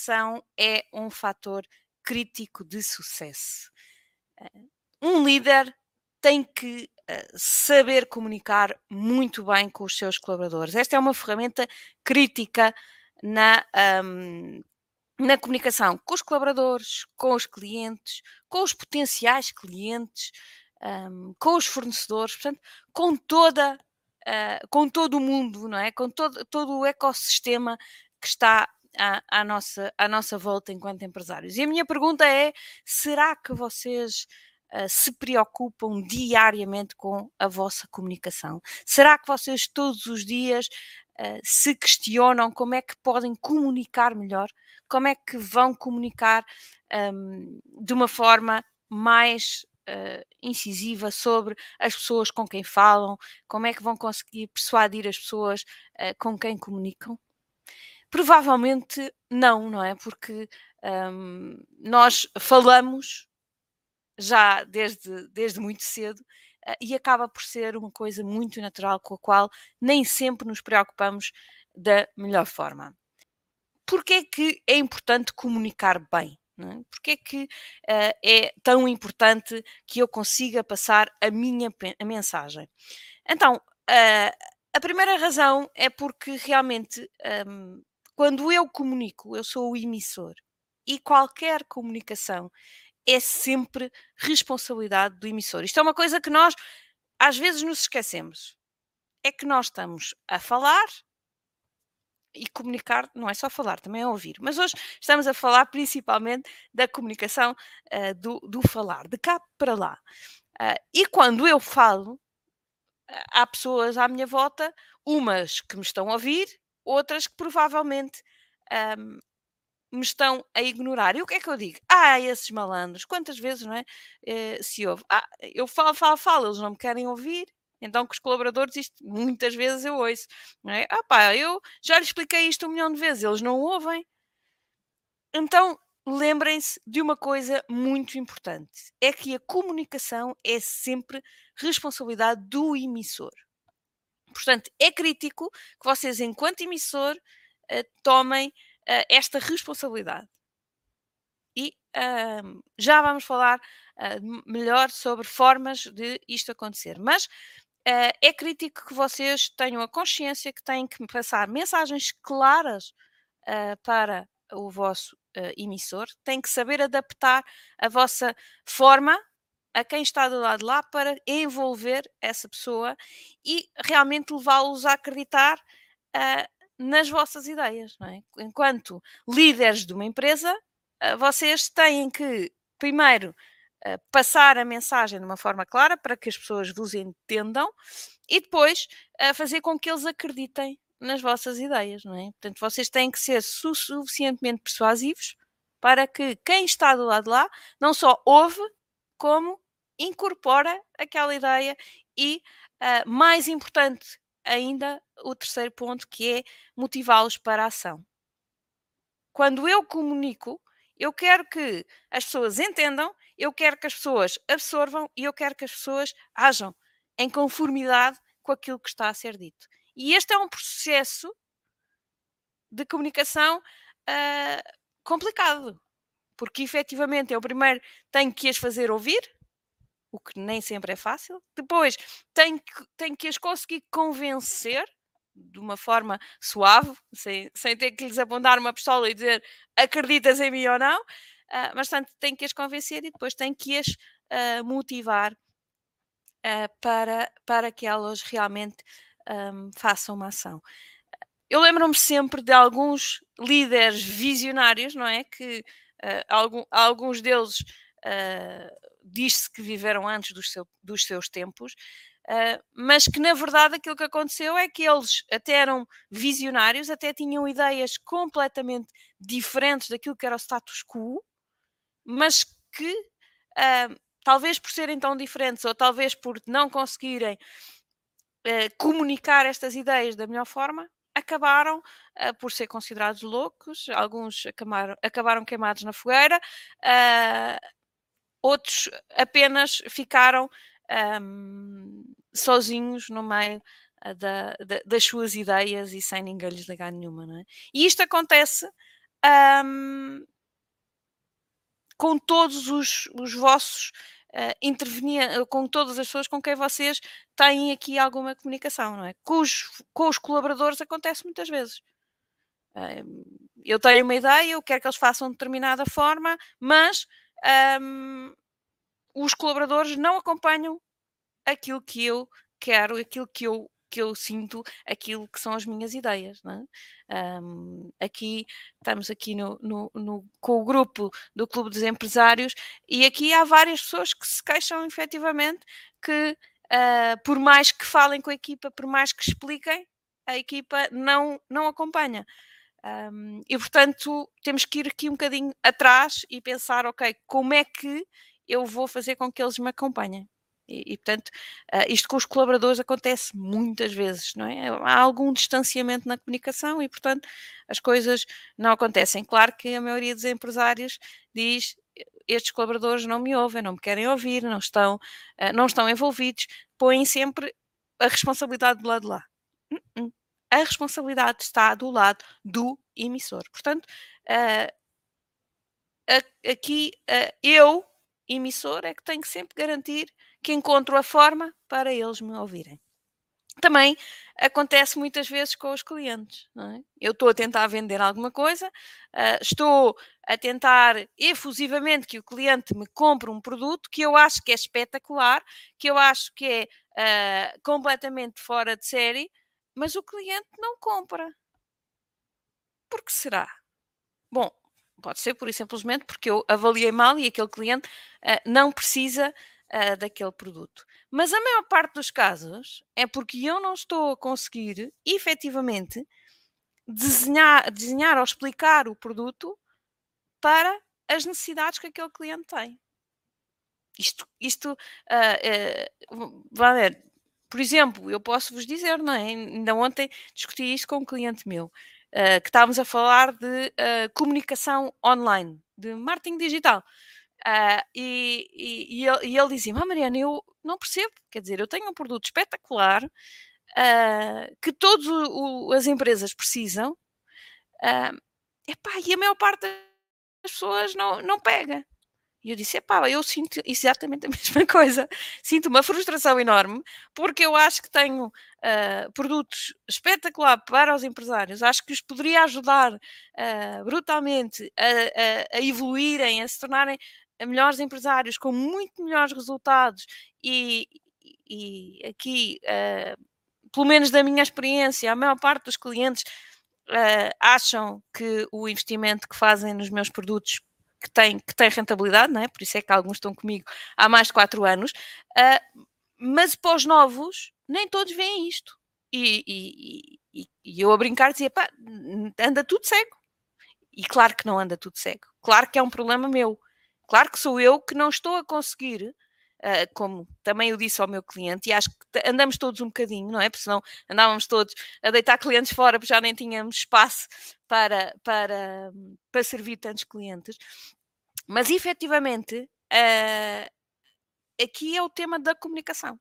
comunicação é um fator crítico de sucesso. Eh, um líder tem que uh, saber comunicar muito bem com os seus colaboradores. Esta é uma ferramenta crítica na, um, na comunicação com os colaboradores, com os clientes, com os potenciais clientes, um, com os fornecedores, portanto, com toda, uh, com todo o mundo, não é? Com todo, todo o ecossistema que está à, à, nossa, à nossa volta enquanto empresários. E a minha pergunta é: será que vocês uh, se preocupam diariamente com a vossa comunicação? Será que vocês todos os dias uh, se questionam como é que podem comunicar melhor? Como é que vão comunicar um, de uma forma mais uh, incisiva sobre as pessoas com quem falam? Como é que vão conseguir persuadir as pessoas com quem comunicam? Provavelmente não, não é? Porque um, nós falamos já desde, desde muito cedo uh, e acaba por ser uma coisa muito natural com a qual nem sempre nos preocupamos da melhor forma. Porquê é que é importante comunicar bem? Não é? Porquê é que uh, é tão importante que eu consiga passar a minha a mensagem? Então, uh, a primeira razão é porque realmente um, quando eu comunico, eu sou o emissor e qualquer comunicação é sempre responsabilidade do emissor. Isto é uma coisa que nós às vezes nos esquecemos. É que nós estamos a falar e comunicar não é só falar, também é ouvir. Mas hoje estamos a falar principalmente da comunicação uh, do, do, falar, de cá para lá. Uh, e quando eu falo, uh, há pessoas à minha volta, umas que me estão a ouvir outras que provavelmente um, me estão a ignorar. E o que é que eu digo? Ah, esses malandros, quantas vezes, não é? Eh, se ouve, ah, eu falo, falo, falo, eles não me querem ouvir. Então, com os colaboradores, isto muitas vezes eu ouço, não é? Ah, pá, eu já lhes expliquei isto um milhão de vezes, eles não ouvem. Então, lembrem-se de uma coisa muito importante: é que a comunicação é sempre responsabilidade do emissor. Portanto, é crítico que vocês, enquanto emissor, uh, tomem uh, esta responsabilidade. E uh, já vamos falar melhor sobre formas de isto acontecer. Mas é crítico que vocês tenham a consciência que têm que passar mensagens claras para o vosso emissor, têm que saber adaptar a vossa forma a quem está do lado de lá para envolver essa pessoa e realmente levá-los a acreditar uh, nas vossas ideias. É? Enquanto líderes de uma empresa, uh, vocês têm que, primeiro, uh, passar a mensagem de uma forma clara para que as pessoas vos entendam e depois fazer com que eles acreditem nas vossas ideias. Não é? Portanto, vocês têm que ser su suficientemente persuasivos para que quem está do lado de lá não só ouve, como incorpora aquela ideia e, uh, mais importante ainda, o terceiro ponto, que é motivá-los para a ação. Quando eu comunico, eu quero que as pessoas entendam, eu quero que as pessoas absorvam e eu quero que as pessoas ajam em conformidade com aquilo que está a ser dito. E este é um processo de comunicação uh, complicado, porque efetivamente eu primeiro tenho que as fazer ouvir, o que nem sempre é fácil. Depois tenho que, tenho que as conseguir convencer de uma forma suave, sem, sem ter que lhes apontar uma pistola e dizer acreditas em mim ou não, uh, mas tanto tenho que as convencer e depois tenho que as uh, motivar uh, para, para que elas realmente um, façam uma ação. Eu lembro-me sempre de alguns líderes visionários, não é? Que algum, alguns deles uh, diz-se que viveram antes dos, seu, dos seus tempos, uh, mas que na verdade aquilo que aconteceu é que eles até eram visionários, até tinham ideias completamente diferentes daquilo que era o status quo, mas que uh, talvez por serem tão diferentes ou talvez por não conseguirem comunicar estas ideias da melhor forma, acabaram uh, por ser considerados loucos, alguns acabaram, acabaram queimados na fogueira, uh, outros apenas ficaram um, sozinhos no meio uh, da, da, das suas ideias e sem ninguém lhes ligar nenhuma. É? E isto acontece um, com todos os, os vossos uh, com todas as pessoas com quem vocês têm aqui alguma comunicação, não é? Com os, com os colaboradores acontece muitas vezes. Uh, eu tenho uma ideia, eu quero que eles façam de determinada forma, mas um, os colaboradores não acompanham aquilo que eu quero, aquilo que eu que eu sinto aquilo que são as minhas ideias. É? Um, aqui estamos aqui no, no, no, com o grupo do Clube dos Empresários e aqui há várias pessoas que se queixam efetivamente que uh, por mais que falem com a equipa, por mais que expliquem, a equipa não, não acompanha. Um, e portanto temos que ir aqui um bocadinho atrás e pensar, ok, como é que eu vou fazer com que eles me acompanhem? E, e portanto, uh, isto com os colaboradores acontece muitas vezes, não é? Há algum distanciamento na comunicação e, portanto, as coisas não acontecem. Claro que a maioria dos empresários diz estes colaboradores não me ouvem, não me querem ouvir, não estão, uh, não estão envolvidos, põem sempre a responsabilidade do lado de lá. Uh -uh. A responsabilidade está do lado do emissor. Portanto, uh, aqui eu, emissor, é que tenho que sempre garantir que encontro a forma para eles me ouvirem. Também acontece muitas vezes com os clientes. É? Eu estou a tentar vender alguma coisa, uh, estou a tentar efusivamente que o cliente me compre um produto que eu acho que é espetacular, que eu acho que é uh, completamente fora de série, mas o cliente não compra. Por que será? Bom, pode ser por simplesmente porque eu avaliei mal e aquele cliente uh, não precisa uh, daquele produto. Mas a maior parte dos casos é porque eu não estou a conseguir efetivamente desenhar, desenhar ou explicar o produto para as necessidades que aquele cliente tem. Isto, isto uh, uh, vai ver, por exemplo, eu posso vos dizer, não é? Ainda ontem discuti isto com um cliente meu, uh, que estávamos a falar de comunicação online, de marketing digital. Uh, e, e, e, ele, e ele dizia: ah, Mariana, eu não percebo, quer dizer, eu tenho um produto espetacular uh, que todas as empresas precisam, uh, epá, e a maior parte das pessoas não, não pega. E eu disse: epá, eu sinto exatamente a mesma coisa. Sinto uma frustração enorme, porque eu acho que tenho uh, produtos espetacular para os empresários, acho que os poderia ajudar brutalmente a, a, a, evoluírem, a se tornarem melhores empresários com muito melhores resultados e, e aqui, uh, pelo menos da minha experiência, a maior parte dos clientes uh, acham que o investimento que fazem nos meus produtos que tem, que tem rentabilidade, não é? por isso é que alguns estão comigo há mais de 4 anos, uh, mas para os novos, nem todos veem isto. E, e, e, e eu a brincar dizia, pá, anda tudo cego. E claro que não anda tudo cego. Claro que é um problema meu. Claro que sou eu que não estou a conseguir, uh, como também eu disse ao meu cliente, e acho que andamos todos um bocadinho, não é? Porque senão andávamos todos a deitar clientes fora, porque já nem tínhamos espaço para, para, para servir tantos clientes. Mas efetivamente, uh, aqui é o tema da comunicação.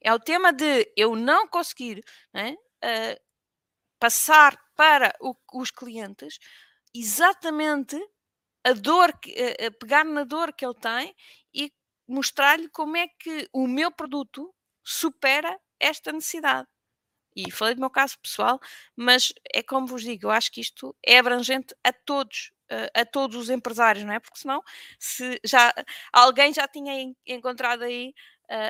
É o tema de eu não conseguir né, uh, passar para o, os clientes exatamente a dor, a, a pegar na dor que ele tem e mostrar-lhe como é que o meu produto supera esta necessidade. E falei do meu caso pessoal, mas é como vos digo, eu acho que isto é abrangente a todos, a todos os empresários, não é? Porque senão, se já alguém já tinha encontrado aí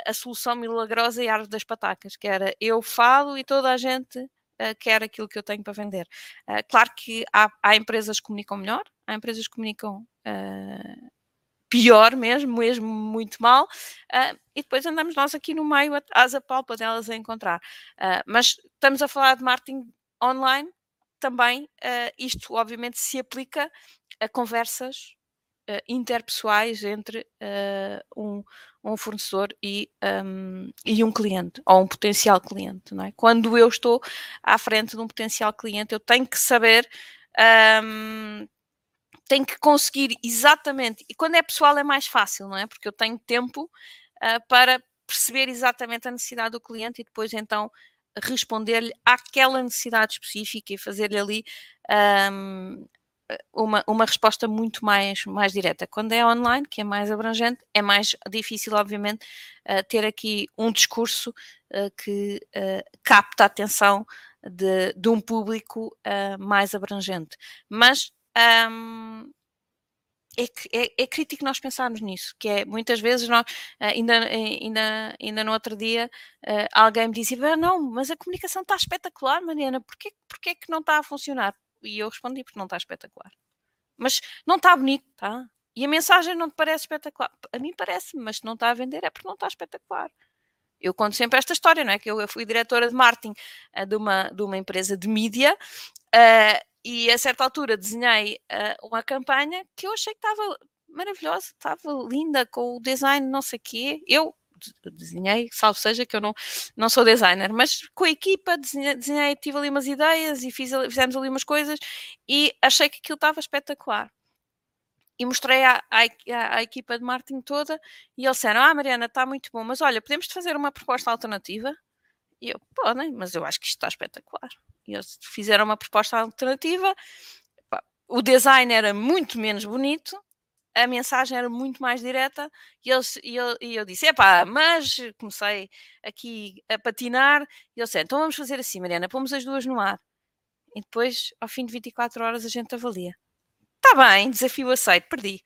a solução milagrosa e a árvore das patacas, que era eu falo e toda a gente uh, quer aquilo que eu tenho para vender. Uh, claro que há, há, empresas que comunicam melhor, há empresas que comunicam uh, pior mesmo, mesmo muito mal, e depois andamos nós aqui no meio, asa palpa delas a encontrar. Mas estamos a falar de marketing online, também isto obviamente se aplica a conversas interpessoais entre um, um fornecedor e, um, e um cliente, ou um potencial cliente. Não é? Quando eu estou à frente de um potencial cliente, eu tenho que saber, um, tenho que conseguir exatamente, e quando é pessoal é mais fácil, não é? Porque eu tenho tempo uh, para perceber exatamente a necessidade do cliente e depois então responder-lhe àquela necessidade específica e fazer-lhe ali um, uma, uma resposta muito mais, mais direta. Quando é online, que é mais abrangente, é mais difícil, obviamente, uh, ter aqui um discurso uh, que uh, capta a atenção de, de um público mais abrangente. Mas um, é, é, é, crítico nós pensarmos nisso, que é muitas vezes nós, ainda, ainda, ainda no outro dia, alguém me dizia, ah, não, mas a comunicação está espetacular, Mariana, porquê, porquê que não está a funcionar? E eu respondi, porque não está espetacular. Mas não está bonito, tá? E a mensagem não te parece espetacular? A mim parece-me, mas se não está a vender é porque não está espetacular. Eu conto sempre esta história, não é? Que eu, fui diretora de marketing uh, de, uma, de uma empresa de mídia uh, e a certa altura desenhei uh, uma campanha que eu achei que estava maravilhosa, estava linda, com o design não sei o quê. Eu desenhei, salvo seja que eu não, não sou designer, mas com a equipa desenhei, desenhei tive ali umas ideias e fiz, fizemos ali umas coisas e achei que aquilo estava espetacular. E mostrei à, à, à equipa de marketing toda e eles disseram: Ah, Mariana, está muito bom, mas olha, podemos fazer uma proposta alternativa? E eu, podem, mas eu acho que isto está espetacular. E eles fizeram uma proposta alternativa. O design era muito menos bonito, a mensagem era muito mais direta e, eles, e, eu, e eu disse, epá, mas comecei aqui a patinar e eu disse, então vamos fazer assim, Mariana, pomos as duas no ar. E depois, ao fim de 24 horas, a gente avalia. Está bem, desafio aceito, perdi.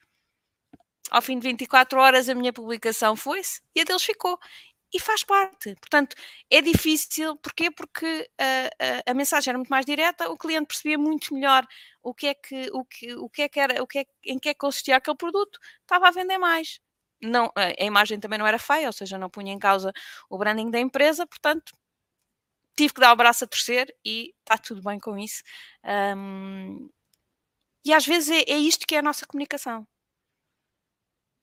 Ao fim de 24 horas, a minha publicação foi-se e a deles ficou e faz parte. Portanto, é difícil, porquê? Porque a, a, a, mensagem era muito mais direta, o cliente percebia muito melhor o que é que, o que, o que, é que era, o que é, em que é que consistia aquele produto, estava a vender mais. Não, a imagem também não era feia, ou seja, não punha em causa o branding da empresa, portanto, tive que dar o braço a torcer e está tudo bem com isso. Um, e às vezes é, é isto que é a nossa comunicação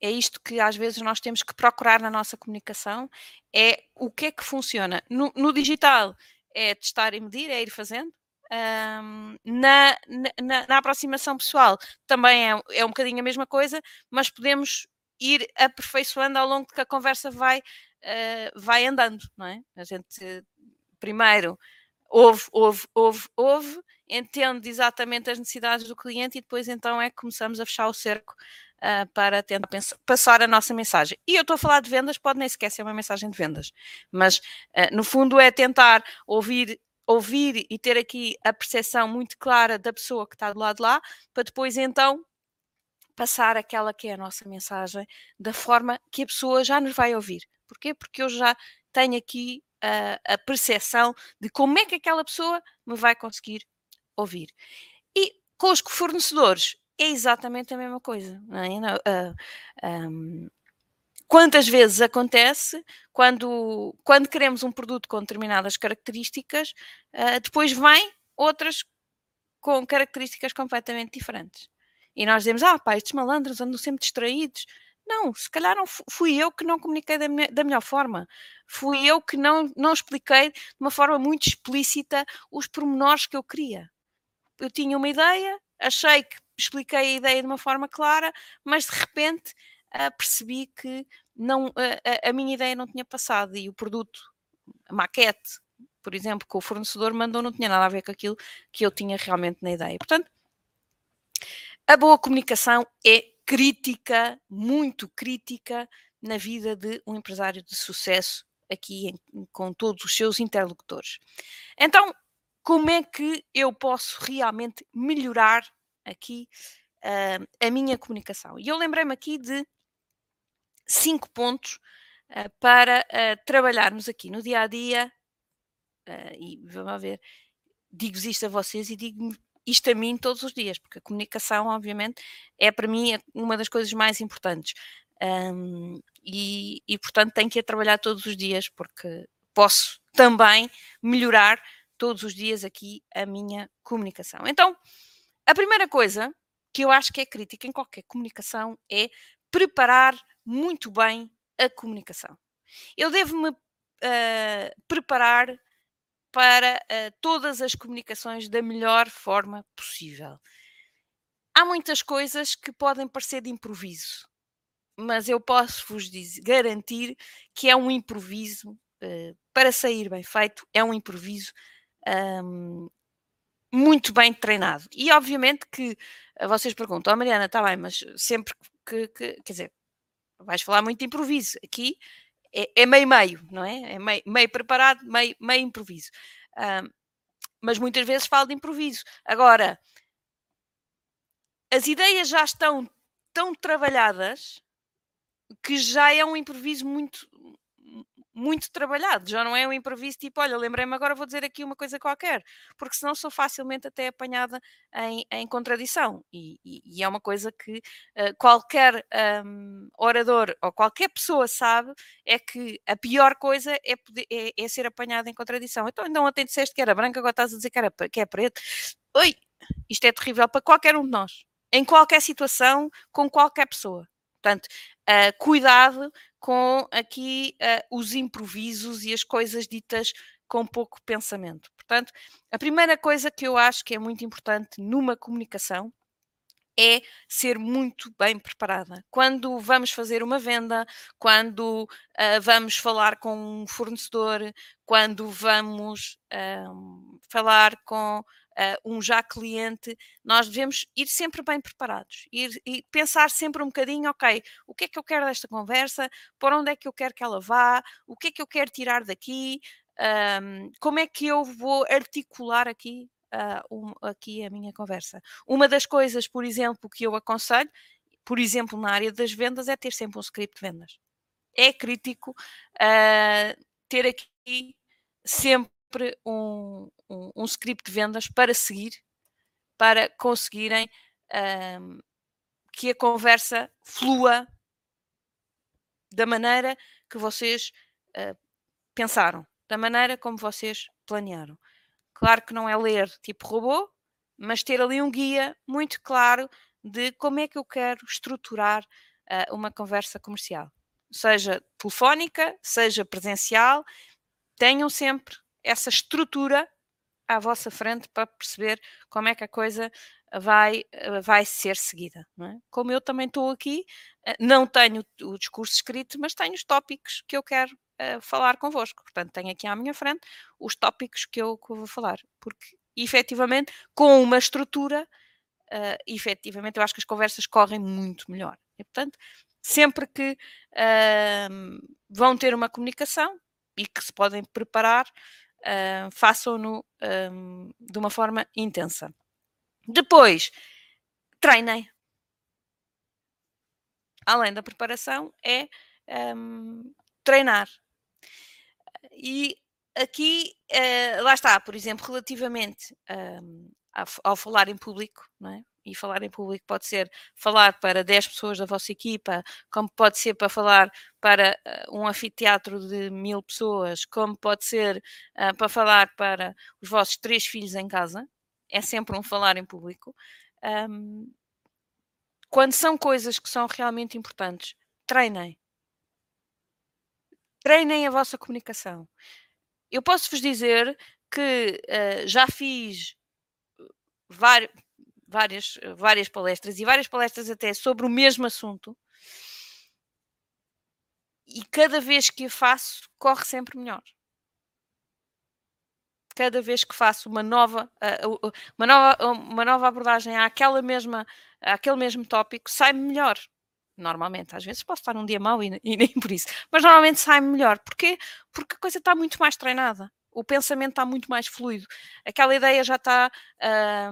é isto que às vezes nós temos que procurar na nossa comunicação, é o que é que funciona. No, no digital é testar e medir, é ir fazendo. Um, na, na, na, aproximação pessoal também é, é um bocadinho a mesma coisa, mas podemos ir aperfeiçoando ao longo que a conversa vai, uh, vai andando, não é? A gente primeiro ouve, ouve, ouve, ouve, entende exatamente as necessidades do cliente e depois então é que começamos a fechar o cerco uh, para tentar passar a nossa mensagem. E eu estou a falar de vendas, pode nem sequer ser uma mensagem de vendas, mas uh, no fundo é tentar ouvir ouvir e ter aqui a percepção muito clara da pessoa que está do lado de lá, para depois então passar aquela que é a nossa mensagem da forma que a pessoa já nos vai ouvir. Porquê? Porque eu já tenho aqui a, a percepção de como é que aquela pessoa me vai conseguir ouvir. E com os fornecedores é exatamente a mesma coisa. Não é? uh, um, quantas vezes acontece quando, quando queremos um produto com determinadas características, uh, depois vem outras com características completamente diferentes. E nós dizemos, ah pá, estes malandros andam sempre distraídos. Não, se calhar não fui eu que não comuniquei da, me da melhor forma. Fui eu que não, não expliquei de uma forma muito explícita os pormenores que eu queria. Eu tinha uma ideia, achei que expliquei a ideia de uma forma clara, mas de repente uh, percebi que não, uh, a, minha ideia não tinha passado e o produto, a maquete, por exemplo, que o fornecedor mandou, não tinha nada a ver com aquilo que eu tinha realmente na ideia. Portanto, a boa comunicação é crítica, muito crítica, na vida de um empresário de sucesso aqui em, com todos os seus interlocutores. Então, como é que eu posso realmente melhorar aqui uh, a minha comunicação. E eu lembrei-me aqui de cinco pontos uh, para uh, trabalharmos aqui no dia a dia. e vamos ver, digo isto a vocês e digo isto a mim todos os dias, porque a comunicação, obviamente, é para mim uma das coisas mais importantes. Um, e, e, portanto, tenho que ir trabalhar todos os dias, porque posso também melhorar todos os dias aqui a minha comunicação. Então, a primeira coisa que eu acho que é crítica em qualquer comunicação é preparar muito bem a comunicação. Eu devo-me uh, preparar para uh, todas as comunicações da melhor forma possível. Há muitas coisas que podem parecer de improviso, mas eu posso vos dizer, garantir que é um improviso uh, para sair bem feito, é um improviso um, muito bem treinado. E obviamente que vocês perguntam, oh, Mariana, está bem, mas sempre que, que, quer dizer, vais falar muito de improviso. Aqui é, é meio meio, não é? É meio, meio preparado, meio, meio improviso. Mas muitas vezes falo de improviso. Agora, as ideias já estão tão trabalhadas que já é um improviso muito muito trabalhado, já não é um improviso tipo, olha, lembrei-me agora vou dizer aqui uma coisa qualquer, porque senão sou facilmente até apanhada em, em contradição e, e, e, é uma coisa que uh, qualquer um, orador ou qualquer pessoa sabe, é que a pior coisa é, poder, é, é ser apanhada em contradição. Então, ainda ontem disseste que era branco, agora estás a dizer que, era, que é preto. Oi, isto é terrível para qualquer um de nós em qualquer situação, com qualquer pessoa. Portanto, uh, cuidado com aqui uh, os improvisos e as coisas ditas com pouco pensamento. Portanto, a primeira coisa que eu acho que é muito importante numa comunicação é ser muito bem preparada. Quando vamos fazer uma venda, quando uh, vamos falar com um fornecedor, quando vamos uh, falar com uh, um já cliente, nós devemos ir sempre bem preparados ir, e pensar sempre um bocadinho, ok, o que é que eu quero desta conversa, por onde é que eu quero que ela vá, o que é que eu quero tirar daqui, um, como é que eu vou articular aqui, uh, um, aqui a minha conversa. Uma das coisas, por exemplo, que eu aconselho, por exemplo, na área das vendas, é ter sempre um script de vendas. É crítico uh, ter aqui sempre um, um, um, script de vendas para seguir, para conseguirem um, que a conversa flua da maneira que vocês uh, pensaram, da maneira como vocês planearam. Claro que não é ler tipo robô, mas ter ali um guia muito claro de como é que eu quero estruturar uh, uma conversa comercial, seja telefónica, seja presencial, tenham sempre essa estrutura à vossa frente para perceber como é que a coisa vai, vai ser seguida. É? Como eu também estou aqui, eh, não tenho o discurso escrito, mas tenho os tópicos que eu quero uh, falar convosco. Portanto, tenho aqui à minha frente os tópicos que eu, que eu vou falar, porque efetivamente, com uma estrutura, uh, efetivamente, eu acho que as conversas correm muito melhor. E, portanto, sempre que uh, vão ter uma comunicação e que se podem preparar, uh, façam-no um, de uma forma intensa. Depois, treinem. Além da preparação, é um, treinar. E aqui, uh, lá está, por exemplo, relativamente um, ao falar em público, não é? E falar em público pode ser falar para 10 pessoas da vossa equipa, como pode ser para falar para uh, um anfiteatro de mil pessoas, como pode ser uh, para falar para os vossos três filhos em casa. É sempre um falar em público. Um, quando são coisas que são realmente importantes, treinem. Treinem a vossa comunicação. Eu posso vos dizer que uh, já fiz vários várias, várias palestras e várias palestras até sobre o mesmo assunto. E cada vez que a faço, corre sempre melhor. Cada vez que faço uma nova, uma nova, uma nova abordagem àquela mesma, àquele mesmo tópico, sai melhor. Normalmente, às vezes posso estar num dia mau e, e nem por isso, mas normalmente sai melhor. Porquê? Porque a coisa está muito mais treinada o pensamento está muito mais fluido. Aquela ideia já está.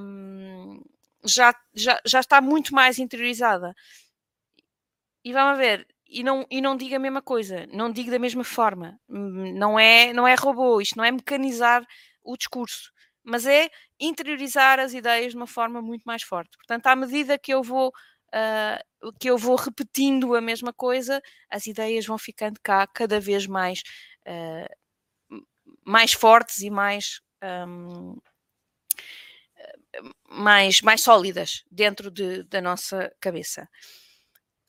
Hum, já, já, já está muito mais interiorizada. E vamos ver, e não, e não digo a mesma coisa, não digo da mesma forma. Hum, não é, não é robô, isto não é mecanizar o discurso, mas é interiorizar as ideias de uma forma muito mais forte. Portanto, à medida que eu vou uh, que eu vou repetindo a mesma coisa, as ideias vão ficando cá cada vez mais uh, mais fortes e mais um, mais, mais sólidas dentro de, da nossa cabeça.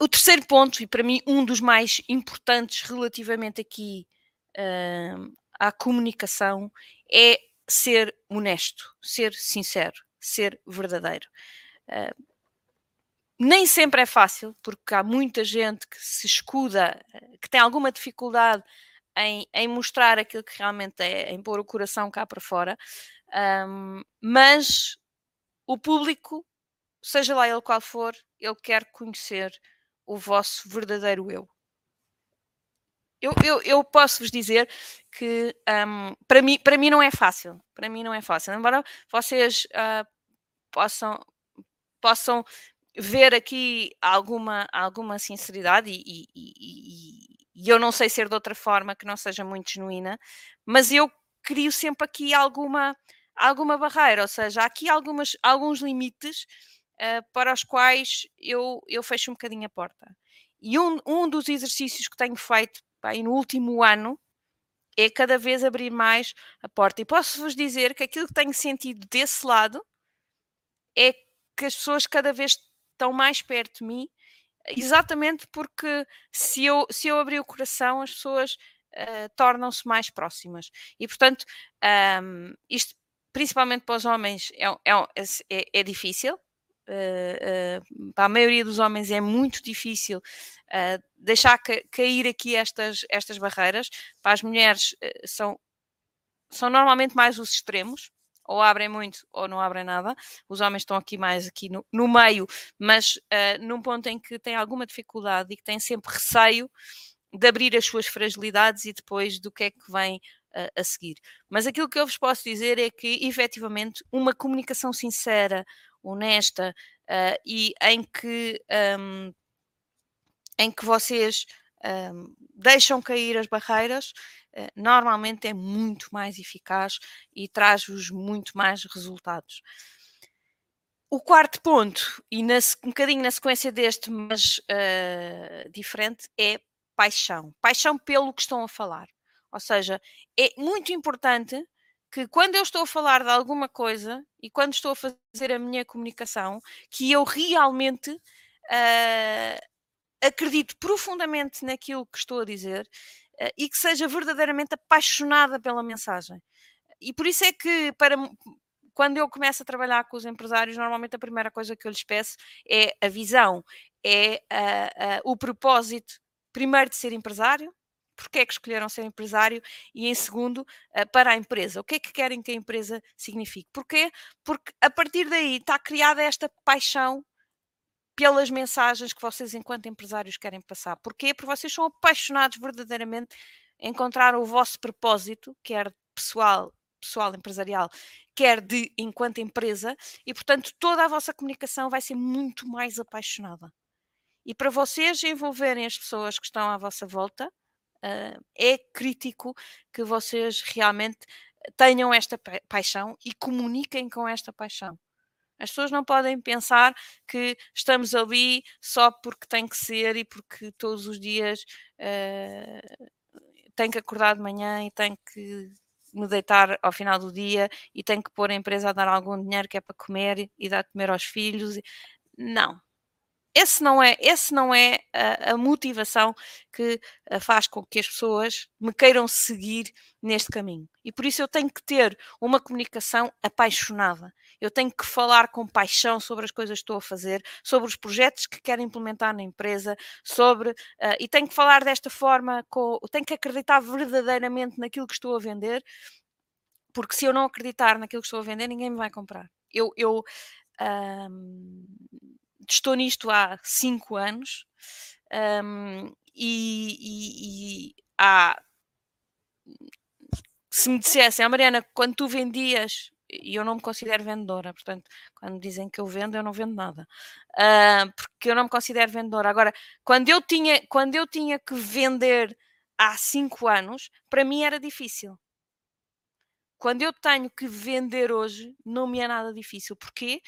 O terceiro ponto, e para mim um dos mais importantes relativamente aqui uh, à comunicação, é ser honesto, ser sincero, ser verdadeiro. Uh, nem sempre é fácil, porque há muita gente que se escuda, que tem alguma dificuldade em, em mostrar aquilo que realmente é, em pôr o coração cá para fora. Um, mas o público, seja lá ele qual for, ele quer conhecer o vosso verdadeiro eu. Eu, eu, eu posso vos dizer que um, para, mim, para mim não é fácil. Para mim não é fácil. Embora vocês uh, possam, possam ver aqui alguma, alguma sinceridade e, e, e, e, eu não sei ser de outra forma que não seja muito genuína, mas eu crio sempre aqui alguma, alguma barreira, ou seja, há aqui algumas, alguns limites uh, para os quais eu, eu fecho um bocadinho a porta. E um, um dos exercícios que tenho feito bem, no último ano é cada vez abrir mais a porta. E posso-vos dizer que aquilo que tenho sentido desse lado é que as pessoas cada vez estão mais perto de mim, exatamente porque se eu, se eu abrir o coração, as pessoas uh, tornam-se mais próximas. E, portanto, um, isto, principalmente para os homens, é, é, é, é difícil. Uh, uh, para a maioria dos homens é muito difícil uh, deixar ca cair aqui estas, estas barreiras. Para as mulheres são, são normalmente mais os extremos, ou abrem muito ou não abrem nada. Os homens estão aqui mais aqui no, no meio, mas uh, num ponto em que têm alguma dificuldade e que têm sempre receio de abrir as suas fragilidades e depois do que é que vem uh, a seguir. Mas aquilo que eu vos posso dizer é que, efetivamente, uma comunicação sincera, honesta uh, e em que, um, em que vocês um, deixam cair as barreiras, uh, normalmente é muito mais eficaz e traz-vos muito mais resultados. O quarto ponto, e na, um bocadinho na sequência deste, mas uh, diferente, é paixão. Paixão pelo que estão a falar. Ou seja, é muito importante que quando eu estou a falar de alguma coisa e quando estou a fazer a minha comunicação, que eu realmente uh, acredito profundamente naquilo que estou a dizer uh, e que seja verdadeiramente apaixonada pela mensagem. E por isso é que, para, quando eu começo a trabalhar com os empresários, normalmente a primeira coisa que eu lhes peço é a visão, é uh, o propósito, primeiro de ser empresário, porque é que escolheram ser empresário e em segundo para a empresa. O que é que querem que a empresa signifique? Porquê? Porque a partir daí está criada esta paixão pelas mensagens que vocês, enquanto empresários, querem passar. Porquê? Porque vocês são apaixonados verdadeiramente em encontrar o vosso propósito, quer pessoal, pessoal empresarial, quer de enquanto empresa, e portanto toda a vossa comunicação vai ser muito mais apaixonada. E para vocês envolverem as pessoas que estão à vossa volta, uh, é crítico que vocês realmente tenham esta pa paixão e comuniquem com esta paixão. As pessoas não podem pensar que estamos ali só porque tem que ser e porque todos os dias uh, tenho que acordar de manhã e tenho que me deitar ao final do dia e tenho que pôr a empresa a dar algum dinheiro que é para comer e dar de comer aos filhos. Não, esse não é, esse não é a, a motivação que eh, faz com que as pessoas me queiram seguir neste caminho. E por isso eu tenho que ter uma comunicação apaixonada. Eu tenho que falar com paixão sobre as coisas que estou a fazer, sobre os projetos que quero implementar na empresa, sobre uh, e tenho que falar desta forma, com, tenho que acreditar verdadeiramente naquilo que estou a vender, porque se eu não acreditar naquilo que estou a vender, ninguém me vai comprar. Eu, eu um, estou nisto há cinco anos um, e, e, e há se me dissessem, ah, Mariana, quando tu vendias, e eu não me considero vendedora, portanto, quando dizem que eu vendo, eu não vendo nada, uh, porque eu não me considero vendedora. Agora, quando eu tinha, quando eu tinha que vender há cinco anos, para mim era difícil. Quando eu tenho que vender hoje, não me é nada difícil. Porquê?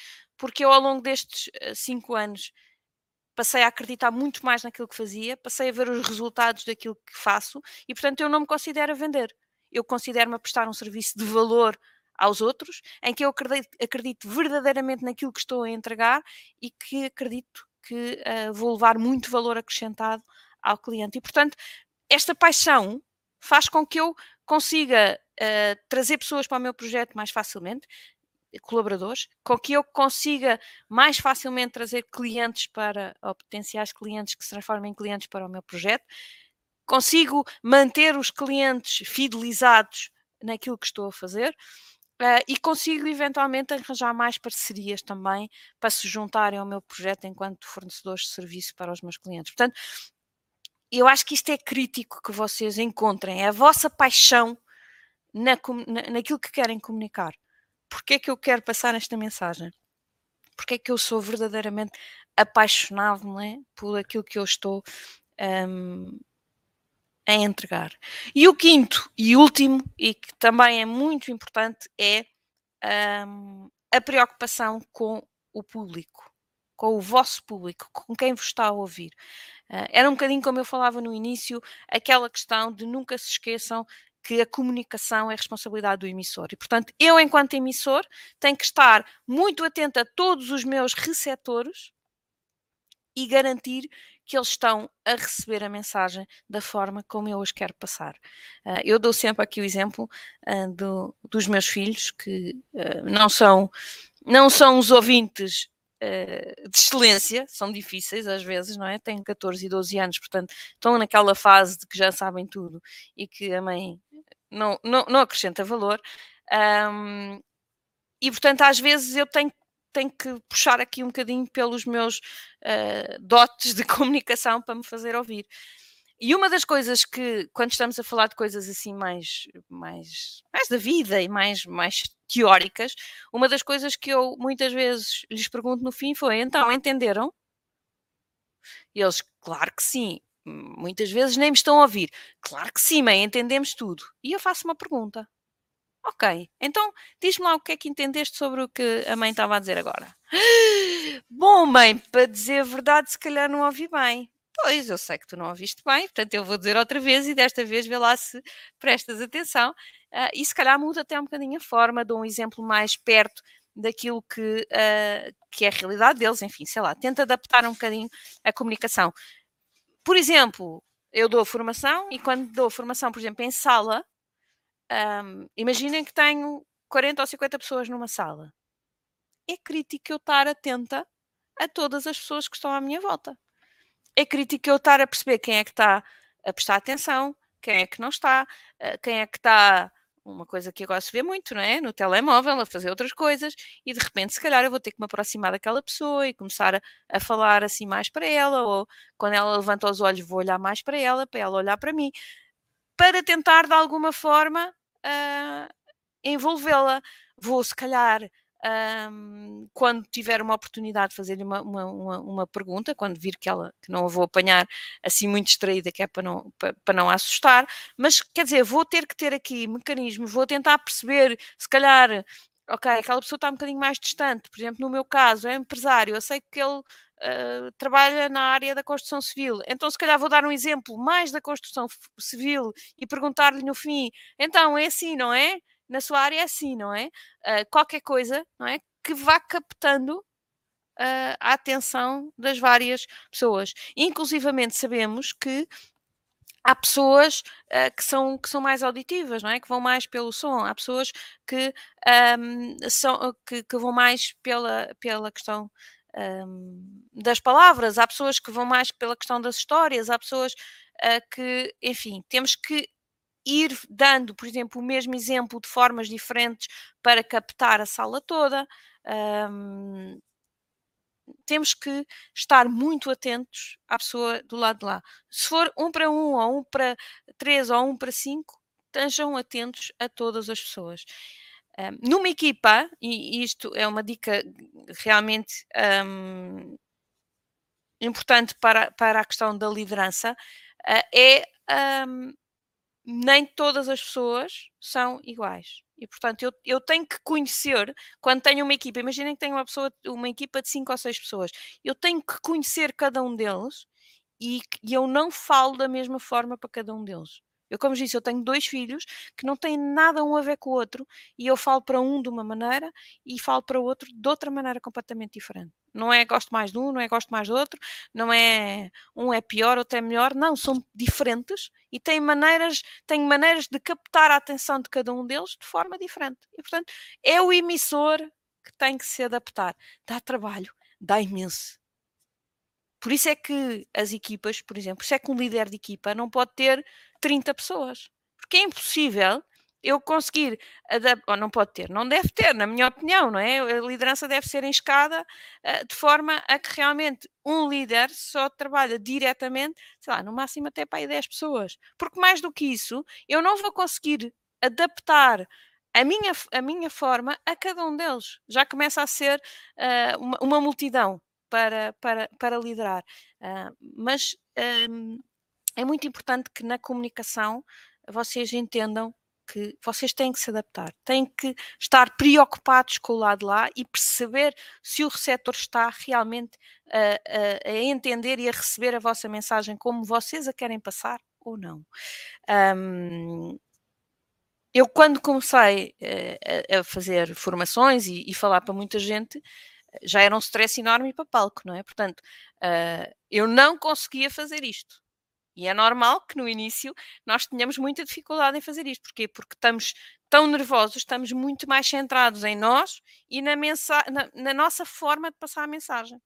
Porque eu, ao longo destes uh, cinco anos, passei a acreditar muito mais naquilo que fazia, passei a ver os resultados daquilo que faço e, portanto, eu não me considero vender. Eu considero-me a prestar um serviço de valor aos outros, em que eu acredito, acredito, verdadeiramente naquilo que estou a entregar e que acredito que uh, vou levar muito valor acrescentado ao cliente. E, portanto, esta paixão faz com que eu consiga uh, trazer pessoas para o meu projeto mais facilmente, colaboradores, com que eu consiga mais facilmente trazer clientes para, ou potenciais clientes que se transformem em clientes para o meu projeto, consigo manter os clientes fidelizados naquilo que estou a fazer Uh, e consigo eventualmente arranjar mais parcerias também para se juntarem ao meu projeto enquanto fornecedores de serviço para os meus clientes. Portanto, eu acho que isto é crítico que vocês encontrem, é a vossa paixão na, na, naquilo que querem comunicar. Porquê é que eu quero passar esta mensagem? Porque é que eu sou verdadeiramente apaixonado não é? por aquilo que eu estou um, a entregar. E o quinto e último, e que também é muito importante, é um, a preocupação com o público, com o vosso público, com quem vos está a ouvir. Uh, era um bocadinho como eu falava no início, aquela questão de nunca se esqueçam que a comunicação é responsabilidade do emissor. E, portanto, eu, enquanto emissor, tenho que estar muito atento a todos os meus receptores e garantir que eles estão a receber a mensagem da forma como eu os quero passar. Uh, eu dou sempre aqui o exemplo uh, do, dos meus filhos, que uh, não são não são os ouvintes de excelência, são difíceis às vezes, não é? Têm 14 e 12 anos, portanto, estão naquela fase de que já sabem tudo e que a mãe não, não, não acrescenta valor. Um, e portanto, às vezes eu tenho tenho que puxar aqui um bocadinho pelos meus uh, dotes de comunicação para me fazer ouvir. E uma das coisas que, quando estamos a falar de coisas assim mais, mais, mais da vida e mais, mais teóricas, uma das coisas que eu muitas vezes lhes pergunto no fim foi: então, entenderam? E eles, claro que sim. Muitas vezes nem me estão a ouvir. Claro que sim, mãe, entendemos tudo. E eu faço uma pergunta. Ok, então diz-me lá o que é que entendeste sobre o que a mãe estava a dizer agora. Bom, mãe, para dizer a verdade, se calhar não ouvi bem. Pois, eu sei que tu não ouviste bem, portanto eu vou dizer outra vez e desta vez vê lá se prestas atenção. Uh, e se calhar muda até um bocadinho a forma, dou um exemplo mais perto daquilo que, uh, que é a realidade deles, enfim, sei lá, tenta adaptar um bocadinho a comunicação. Por exemplo, eu dou formação e quando dou formação, por exemplo, em sala, um, imaginem que tenho 40 ou 50 pessoas numa sala. É crítico eu estar atenta a todas as pessoas que estão à minha volta. É crítico eu estar a perceber quem é que está a prestar atenção, quem é que não está, ah, quem é que está. Uma coisa que agora se vê muito, não é? No telemóvel, a fazer outras coisas, e de repente, se calhar, eu vou ter que me aproximar daquela pessoa e começar a, a falar assim mais para ela, ou quando ela levanta os olhos, vou olhar mais para ela, para ela olhar para mim, para tentar de alguma forma uh, envolvê-la. Vou, se calhar, um, quando tiver uma oportunidade de fazer-lhe uma, uma, uma, pergunta, quando vir que ela que não a vou apanhar assim muito distraída, que é para não, para, para não assustar, mas quer dizer, vou ter que ter aqui mecanismos, vou tentar perceber, se calhar, ok, aquela pessoa está um bocadinho mais distante, por exemplo, no meu caso, é empresário, eu sei que ele Uh, trabalha na área da construção civil. Então, se calhar, vou dar um exemplo mais da construção civil e perguntar-lhe no fim: então é assim, não é? Na sua área é assim, não é? Uh, qualquer coisa, não é? Que vá captando uh, a atenção das várias pessoas. Inclusivamente, sabemos que há pessoas uh, que, são, que são mais auditivas, não é? Que vão mais pelo som, há pessoas que, um, são, que, que, vão mais pela, pela questão um, das palavras, há pessoas que vão mais pela questão das histórias, há pessoas uh, que, enfim, temos que ir dando, por exemplo, o mesmo exemplo de formas diferentes para captar a sala toda. Um, temos que estar muito atentos à pessoa do lado de lá. Se for um para um, ou um para três, ou um para cinco, estejam atentos a todas as pessoas. Um, numa equipa, e isto é uma dica realmente um, importante para, para a questão da liderança, uh, é um, nem todas as pessoas são iguais. E portanto, eu, eu tenho que conhecer, quando tenho uma equipa, imaginem que tenho uma pessoa, uma equipa de 5 ou 6 pessoas, eu tenho que conhecer cada um deles e, e eu não falo da mesma forma para cada um deles. Eu, como disse, eu tenho dois filhos que não têm nada um a ver com o outro e eu falo para um de uma maneira e falo para o outro de outra maneira completamente diferente. Não é gosto mais de um, não é gosto mais do outro, não é um é pior, outro é melhor, não, são diferentes e têm maneiras, têm maneiras de captar a atenção de cada um deles de forma diferente. E portanto, é o emissor que tem que se adaptar. Dá trabalho, dá imenso. Por isso é que as equipas, por exemplo, por isso é que um líder de equipa não pode ter 30 pessoas. Porque é impossível eu conseguir adaptar, não pode ter, não deve ter, na minha opinião, não é? A liderança deve ser em escada uh, de forma a que realmente um líder só trabalha diretamente, sei lá, no máximo até para aí 10 pessoas. Porque mais do que isso, eu não vou conseguir adaptar a minha, a minha forma a cada um deles. Já começa a ser uh, uma, uma, multidão para, para, para liderar. Uh, mas um, é muito importante que na comunicação vocês entendam que vocês têm que se adaptar, têm que estar preocupados com o lado lá e perceber se o receptor está realmente a, a, a entender e a receber a vossa mensagem como vocês a querem passar ou não. Um, eu, quando comecei uh, a fazer formações e, e, falar para muita gente, já era um stress enorme para palco, não é? Portanto, uh, eu não conseguia fazer isto. E é normal que no início nós tenhamos muita dificuldade em fazer isto. Porquê? Porque estamos tão nervosos, estamos muito mais centrados em nós e na, na, na nossa forma de passar a mensagem.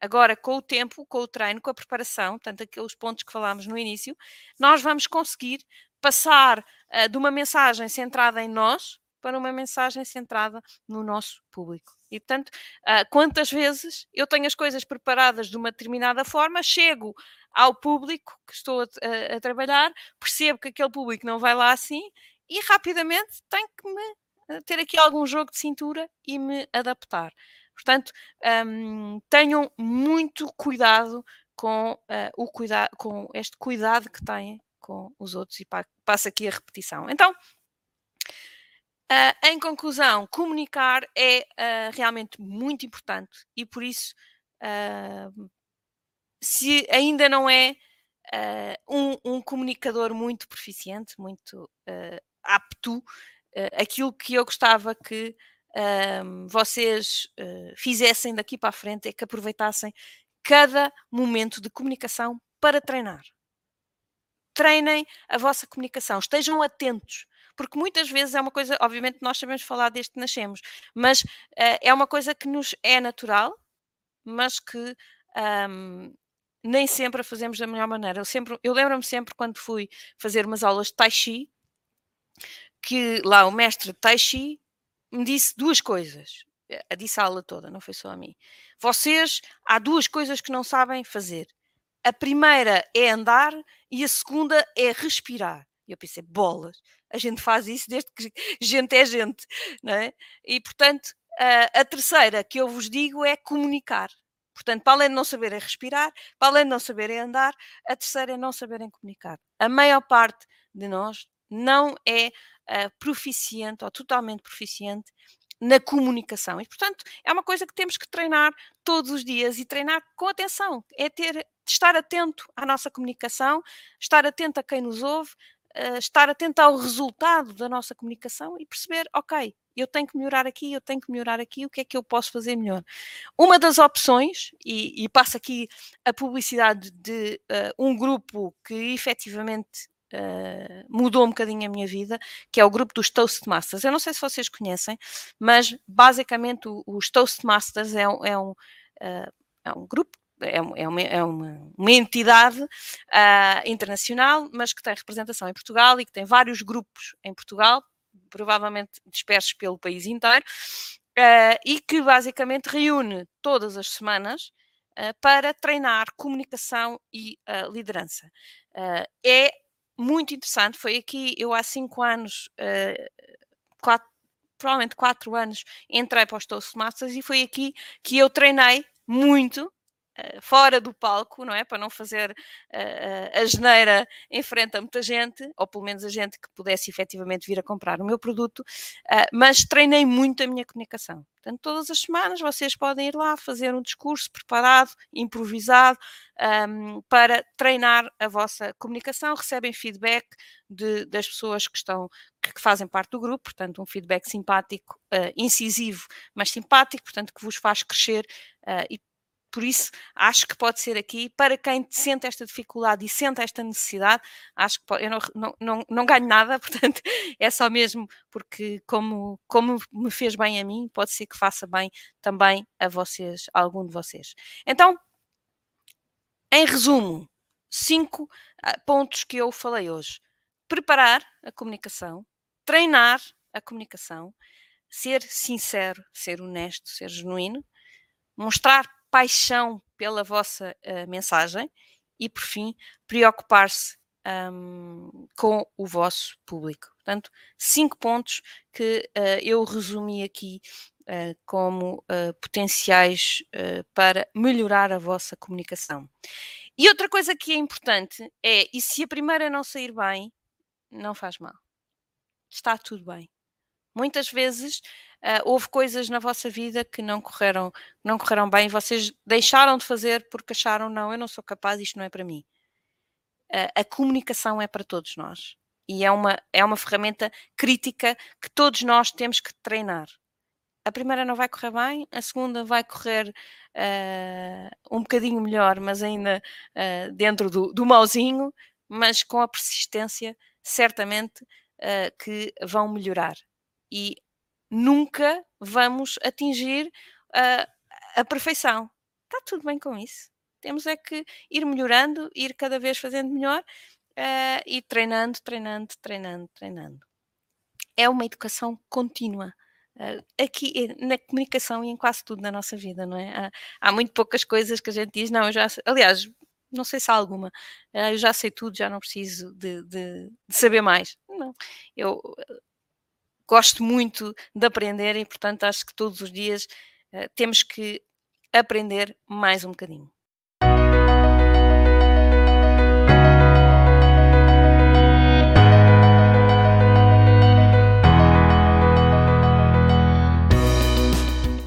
Agora, com o tempo, com o treino, com a preparação, portanto, aqueles pontos que falámos no início, nós vamos conseguir passar uh, de uma mensagem centrada em nós para uma mensagem centrada no nosso público. E, portanto, uh, quantas vezes eu tenho as coisas preparadas de uma determinada forma, chego ao público que estou a, a, a trabalhar, percebo que aquele público não vai lá assim e rapidamente tenho que me eh, ter aqui algum jogo de cintura e me adaptar. Portanto, um, tenham muito cuidado com, uh, o cuida com este cuidado que têm com os outros e passa aqui a repetição. Então, Uh, em conclusão, comunicar é uh, realmente muito importante e por isso, uh, se ainda não é um, um, comunicador muito proficiente, muito apto, aquilo que eu gostava que vocês fizessem daqui para a frente é que aproveitassem cada momento de comunicação para treinar. Treinem a vossa comunicação, estejam atentos porque muitas vezes é uma coisa, obviamente nós sabemos falar desde que nascemos, mas uh, é uma coisa que nos é natural, mas que um, nem sempre a fazemos da melhor maneira. Eu, eu lembro-me sempre quando fui fazer umas aulas de Tai Chi, que lá o mestre de Tai Chi me disse duas coisas. A disse a aula toda, não foi só a mim. Vocês, há duas coisas que não sabem fazer. A primeira é andar e a segunda é respirar. E eu pensei, bolas, a gente faz isso desde que gente é gente, não é? E portanto, a, a terceira que eu vos digo é comunicar. Portanto, para além de não saberem respirar, para além de não saberem andar, a terceira é não saberem comunicar. A maior parte de nós não é uh, proficiente ou totalmente proficiente na comunicação. E, portanto, é uma coisa que temos que treinar todos os dias e treinar com atenção. É ter, estar atento à nossa comunicação, estar atento a quem nos ouve, uh, estar atento ao resultado da nossa comunicação e perceber, ok, eu tenho que melhorar aqui, eu tenho que melhorar aqui, o que é que eu posso fazer melhor? Uma das opções, e, e passo aqui a publicidade de uh, um grupo que efetivamente uh, mudou um bocadinho a minha vida, que é o grupo dos Toastmasters. Eu não sei se vocês conhecem, mas basicamente os Toastmasters é um, é um, uh, é um grupo é, é, uma, é uma, uma, entidade uh, internacional, mas que tem representação em Portugal e que tem vários grupos em Portugal, provavelmente dispersos pelo país inteiro, uh, e que basicamente reúne todas as semanas uh, para treinar comunicação e liderança. é muito interessante, foi aqui, eu há cinco anos, quatro, provavelmente quatro anos, entrei para os Toastmasters e foi aqui que eu treinei muito fora do palco, não é? Para não fazer uh, a geneira em frente a muita gente, ou pelo menos a gente que pudesse efetivamente vir a comprar o meu produto, uh, mas treinei muito a minha comunicação. Portanto, todas as semanas vocês podem ir lá fazer um discurso preparado, improvisado, um, para treinar a vossa comunicação, recebem feedback de, das pessoas que estão que fazem parte do grupo, portanto, um feedback simpático, uh, incisivo, mas simpático, portanto, que vos faz crescer e por isso, acho que pode ser aqui, para quem sente esta dificuldade e sente esta necessidade, acho que pode, eu não, não, não, não, ganho nada, portanto, é só mesmo porque, como, como me fez bem a mim, pode ser que faça bem também a vocês, a algum de vocês. Então, em resumo, cinco ah, pontos que eu falei hoje. Preparar a comunicação, treinar a comunicação, ser sincero, ser honesto, ser genuíno, mostrar paixão pela vossa uh, mensagem e, por fim, preocupar-se um, com o vosso público. Portanto, cinco pontos que uh, eu resumi aqui uh, como uh, potenciais para melhorar a vossa comunicação. E outra coisa que é importante é, e se a primeira não sair bem, não faz mal. Está tudo bem. Muitas vezes houve coisas na vossa vida que não correram, não correram bem, vocês deixaram de fazer porque acharam, não, eu não sou capaz, isto não é para mim a, a comunicação é para todos nós e é uma, é uma ferramenta crítica que todos nós temos que treinar. A primeira não vai correr bem, a segunda vai correr uh, um bocadinho melhor, mas ainda uh, dentro do, do mauzinho, mas com a persistência, certamente uh, que vão melhorar. E nunca vamos atingir a perfeição. Está tudo bem com isso. Temos é que ir melhorando, ir cada vez fazendo melhor uh, e treinando, treinando, treinando, treinando. É uma educação contínua. Uh, aqui eh, na comunicação e em quase tudo na nossa vida, não é? Há, há muito poucas coisas que a gente diz, não, eu já. Aliás, não sei se há alguma, uh, eu já sei tudo, já não preciso de, de, de saber mais. Não, eu gosto muito de aprender e, portanto, acho que todos os dias uh, temos que aprender mais um bocadinho.